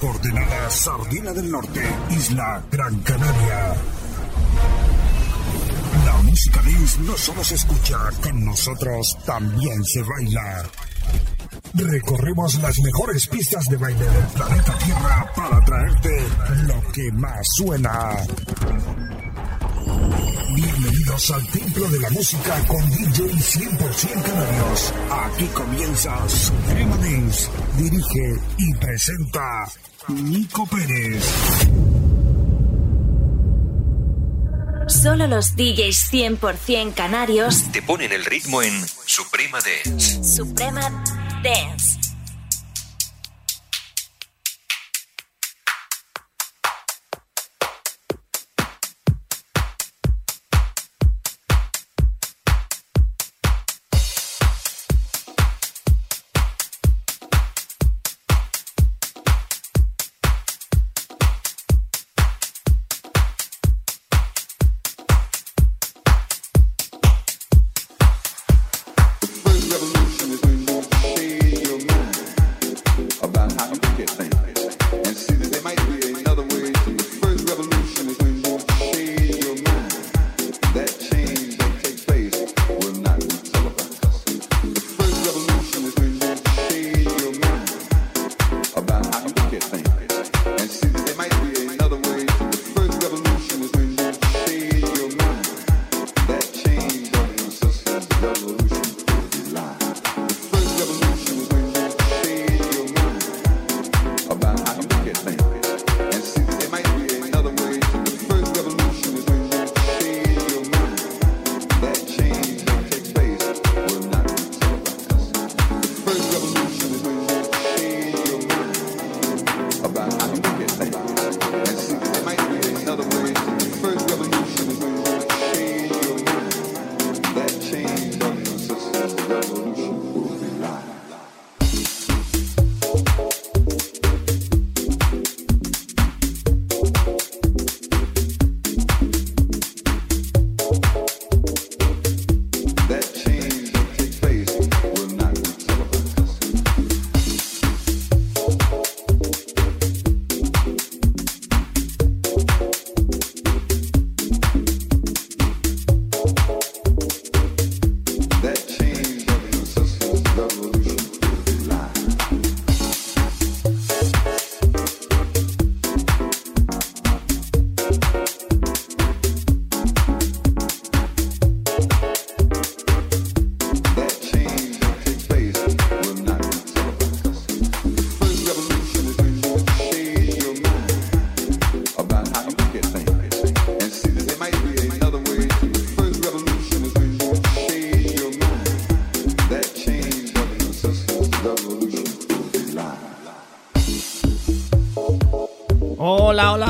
Coordenada Sardina del Norte, Isla Gran Canaria. La música dance no solo se escucha, con nosotros también se baila. Recorremos las mejores pistas de baile del planeta Tierra para traerte lo que más suena. Bienvenidos al Templo de la Música con DJ 100% Canarios. Aquí comienza Suprema Dance. Dirige y presenta Nico Pérez. Solo los DJs 100% canarios te ponen el ritmo en Suprema Dance. Suprema Dance.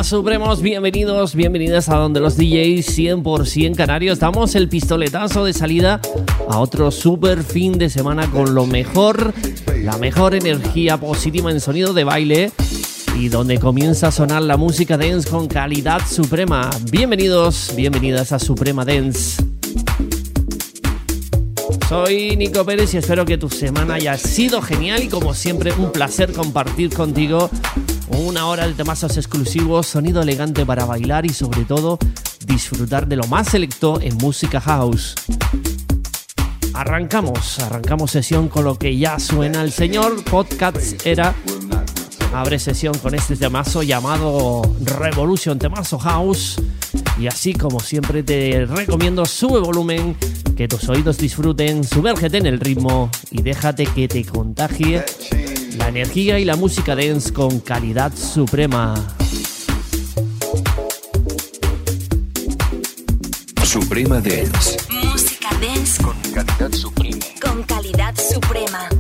Supremos, bienvenidos, bienvenidas a donde los DJs 100% canarios damos el pistoletazo de salida a otro super fin de semana con lo mejor, la mejor energía positiva en sonido de baile y donde comienza a sonar la música dance con calidad suprema. Bienvenidos, bienvenidas a Suprema Dance. Soy Nico Pérez y espero que tu semana haya sido genial y como siempre un placer compartir contigo una hora de temazos exclusivos, sonido elegante para bailar y sobre todo disfrutar de lo más selecto en música house. Arrancamos, arrancamos sesión con lo que ya suena el señor Podcast Era. Abre sesión con este temazo llamado Revolution Temazo House. Y así como siempre te recomiendo, sube volumen, que tus oídos disfruten, sumérgete en el ritmo y déjate que te contagie la energía y la música dance con calidad suprema. Suprema Dance. Música dance con calidad suprema. Con calidad suprema.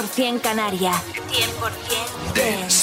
100% Canaria. 100% Dance.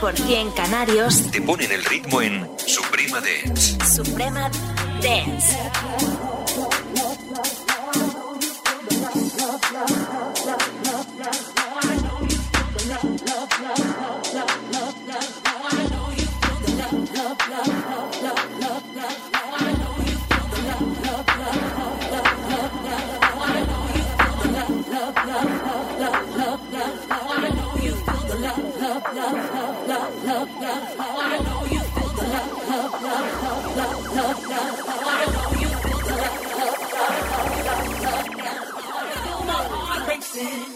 100% canarios. Te ponen el ritmo en Breaks.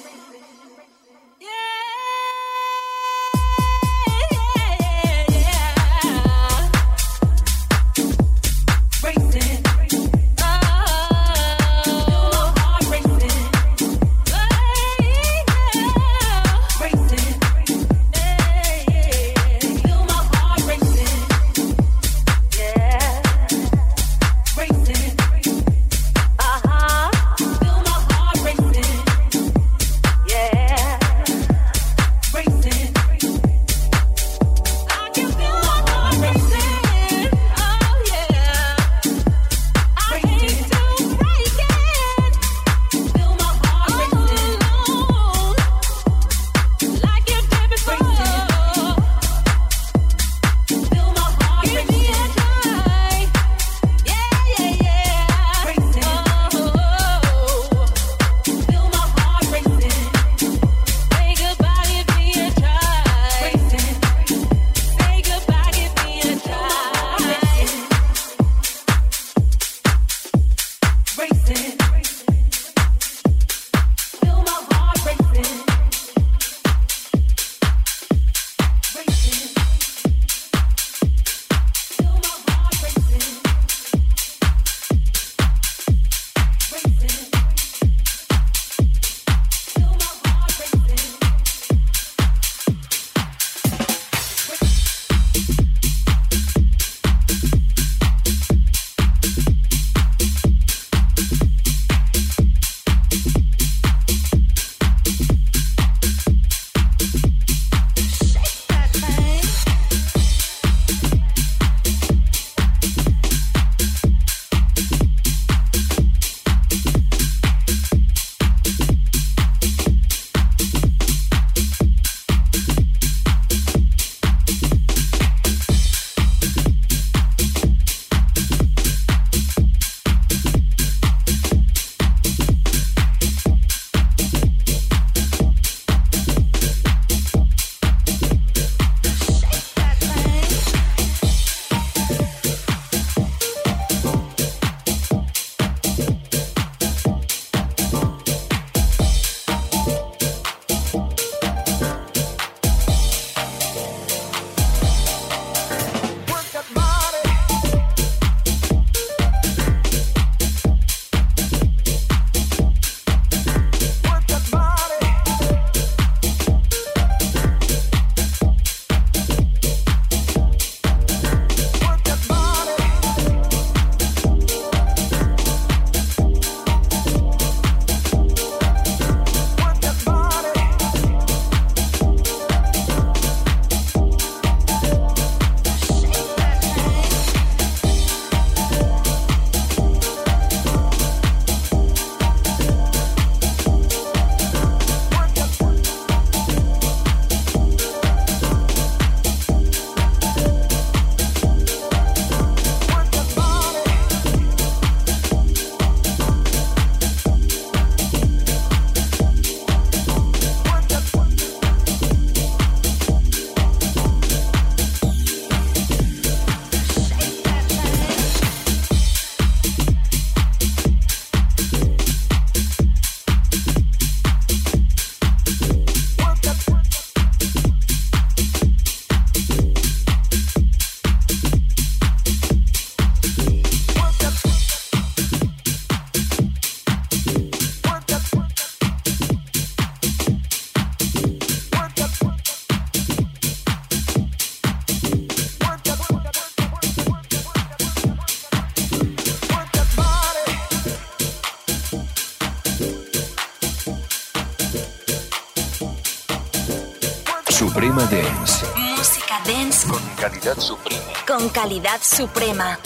Suprema. con calidad suprema.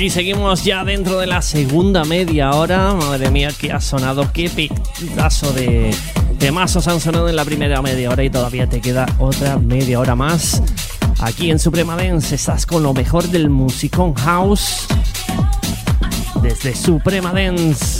Aquí seguimos ya dentro de la segunda media hora. Madre mía, que ha sonado, qué pedazo de temazos han sonado en la primera media hora y todavía te queda otra media hora más. Aquí en Suprema Dance estás con lo mejor del Musicon House desde Suprema Dance.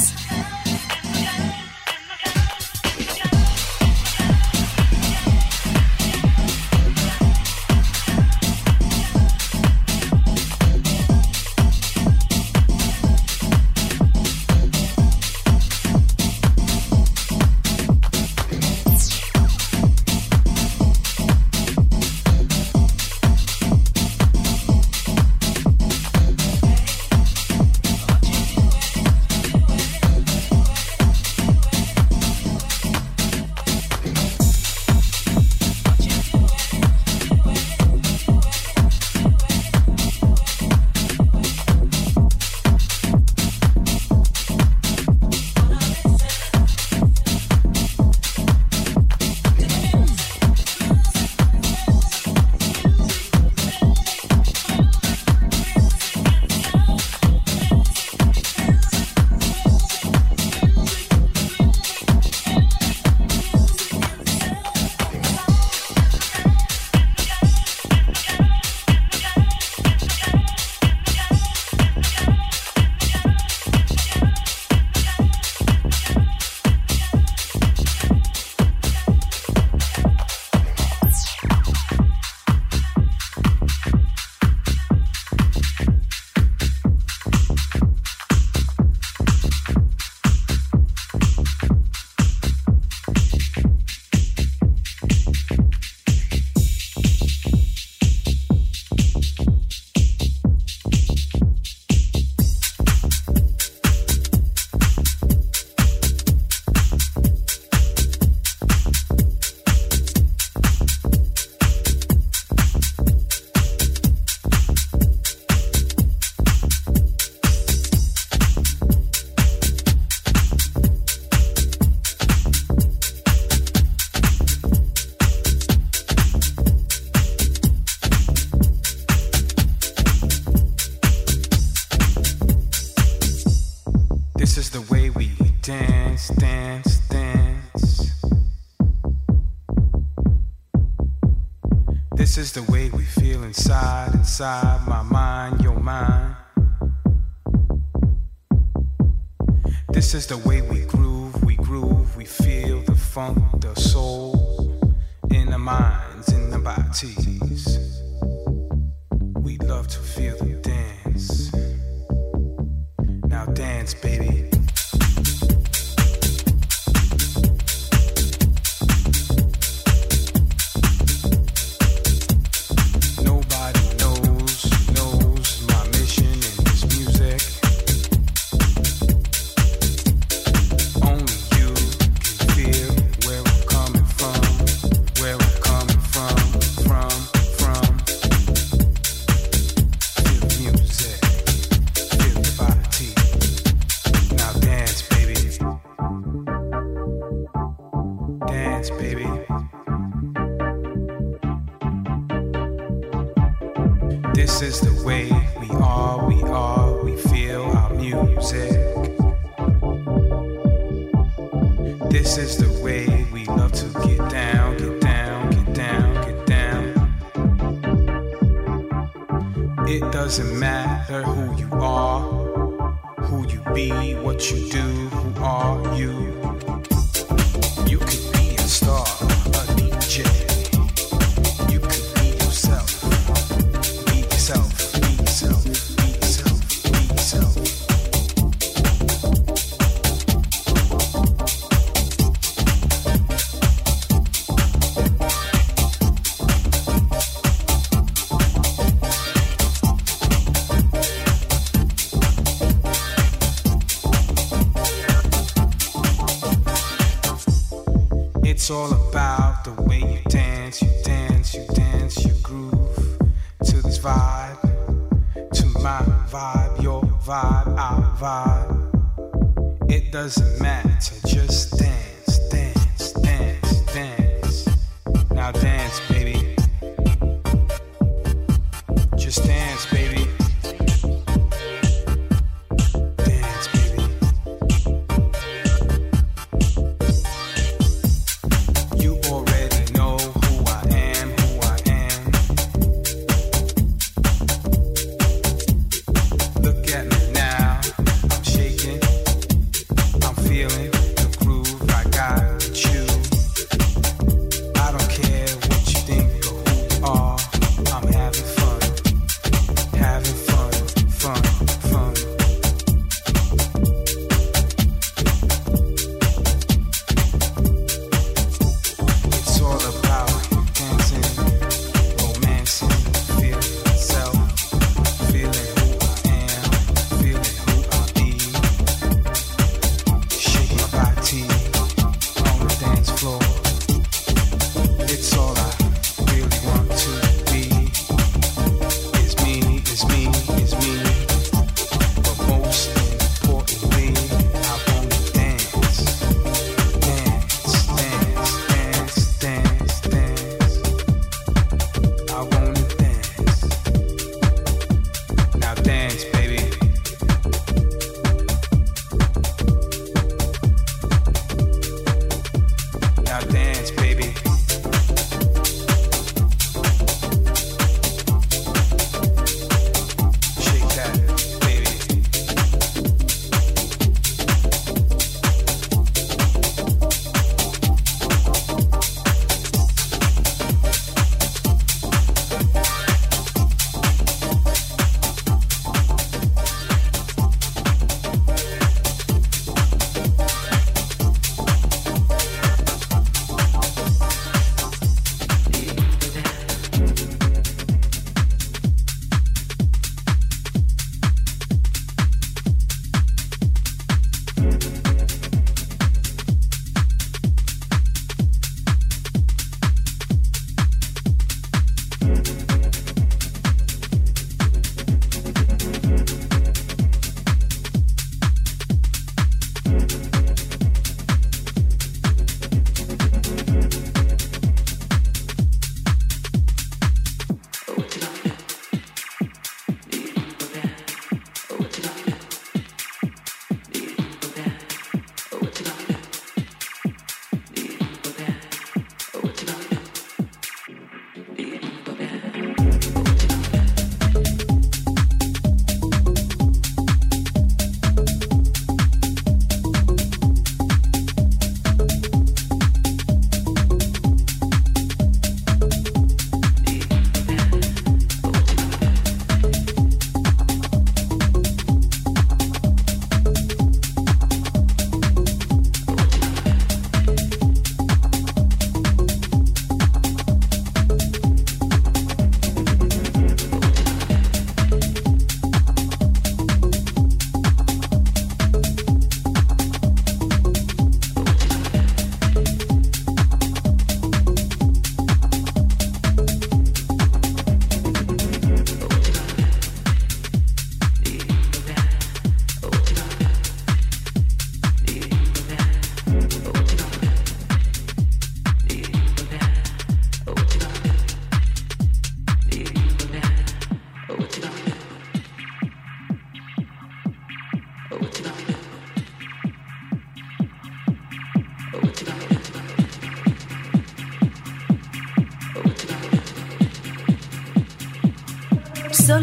Inside inside my mind, your mind. This is the way we groove, we groove, we feel the funk, the soul in the minds, in the bodies. We love to feel the dance. Now dance, baby. Doesn't matter,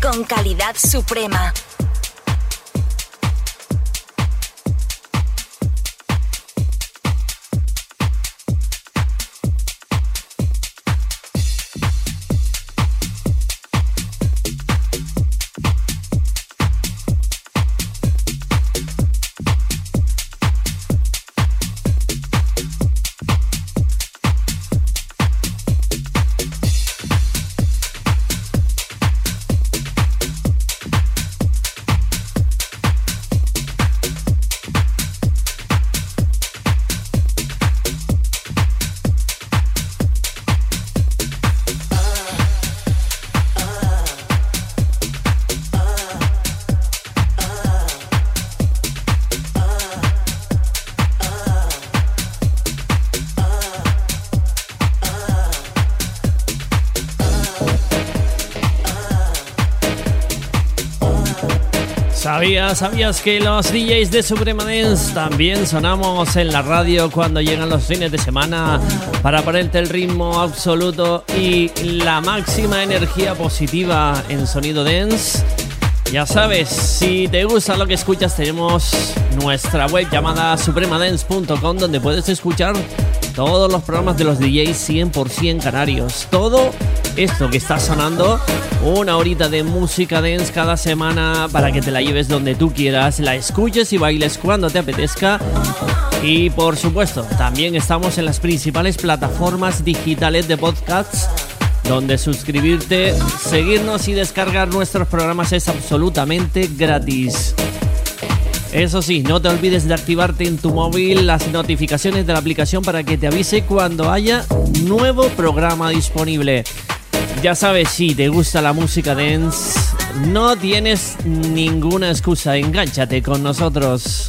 Con calidad suprema. ¿Sabías, que los DJs de Suprema Dance también sonamos en la radio cuando llegan los fines de semana para ponerte el ritmo absoluto y la máxima energía positiva en sonido dance? Ya sabes, si te gusta lo que escuchas, tenemos nuestra web llamada supremadance.com donde puedes escuchar todos los programas de los DJs 100% canarios. Todo esto que está sonando, una horita de música dance cada semana para que te la lleves donde tú quieras, la escuches y bailes cuando te apetezca. Y por supuesto, también estamos en las principales plataformas digitales de podcasts donde suscribirte, seguirnos y descargar nuestros programas es absolutamente gratis. Eso sí, no te olvides de activarte en tu móvil las notificaciones de la aplicación para que te avise cuando haya nuevo programa disponible. Ya sabes, si te gusta la música dance, no tienes ninguna excusa, engánchate con nosotros.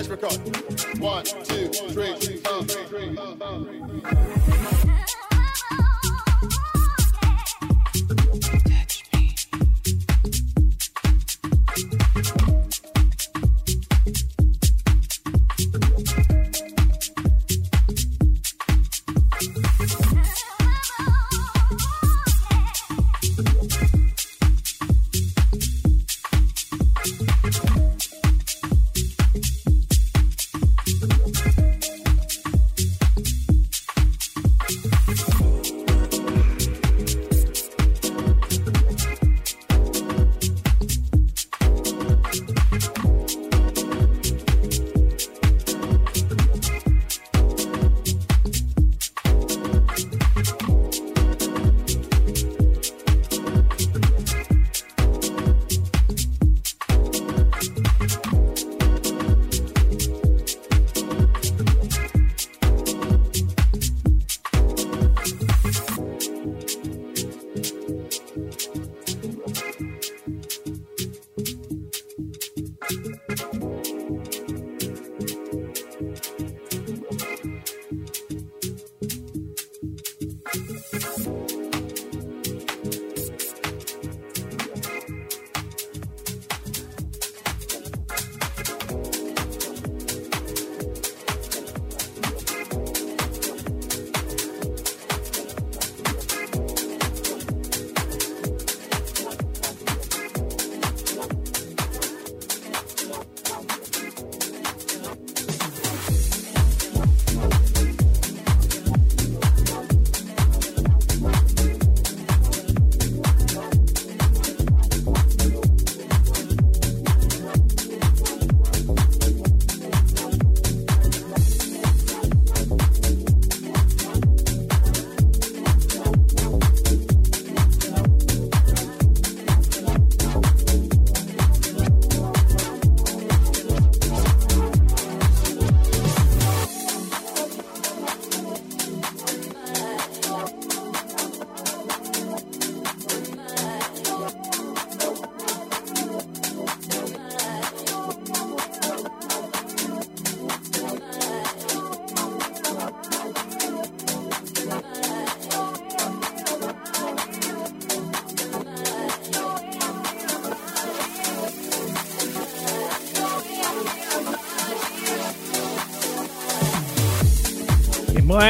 Let's record. One, two, three, four, three, four, three, four, three.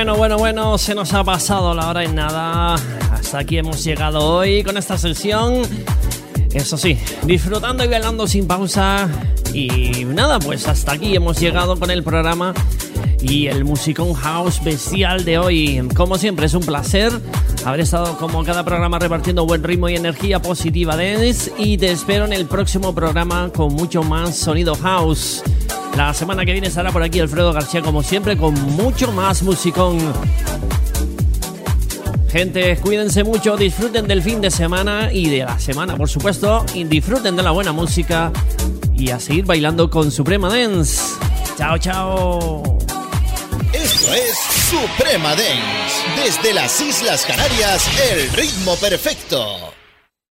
Bueno, bueno, bueno, se nos ha pasado la hora en nada. Hasta aquí hemos llegado hoy con esta sesión. Eso sí, disfrutando y bailando sin pausa. Y nada, pues hasta aquí hemos llegado con el programa y el Musicón House bestial de hoy. Como siempre, es un placer haber estado como cada programa repartiendo buen ritmo y energía positiva, Dennis. Y te espero en el próximo programa con mucho más sonido house. La semana que viene estará por aquí Alfredo García, como siempre, con mucho más musicón. Gente, cuídense mucho, disfruten del fin de semana y de la semana, por supuesto, y disfruten de la buena música y a seguir bailando con Suprema Dance. Chao, chao. Esto es Suprema Dance. Desde las Islas Canarias, el ritmo perfecto.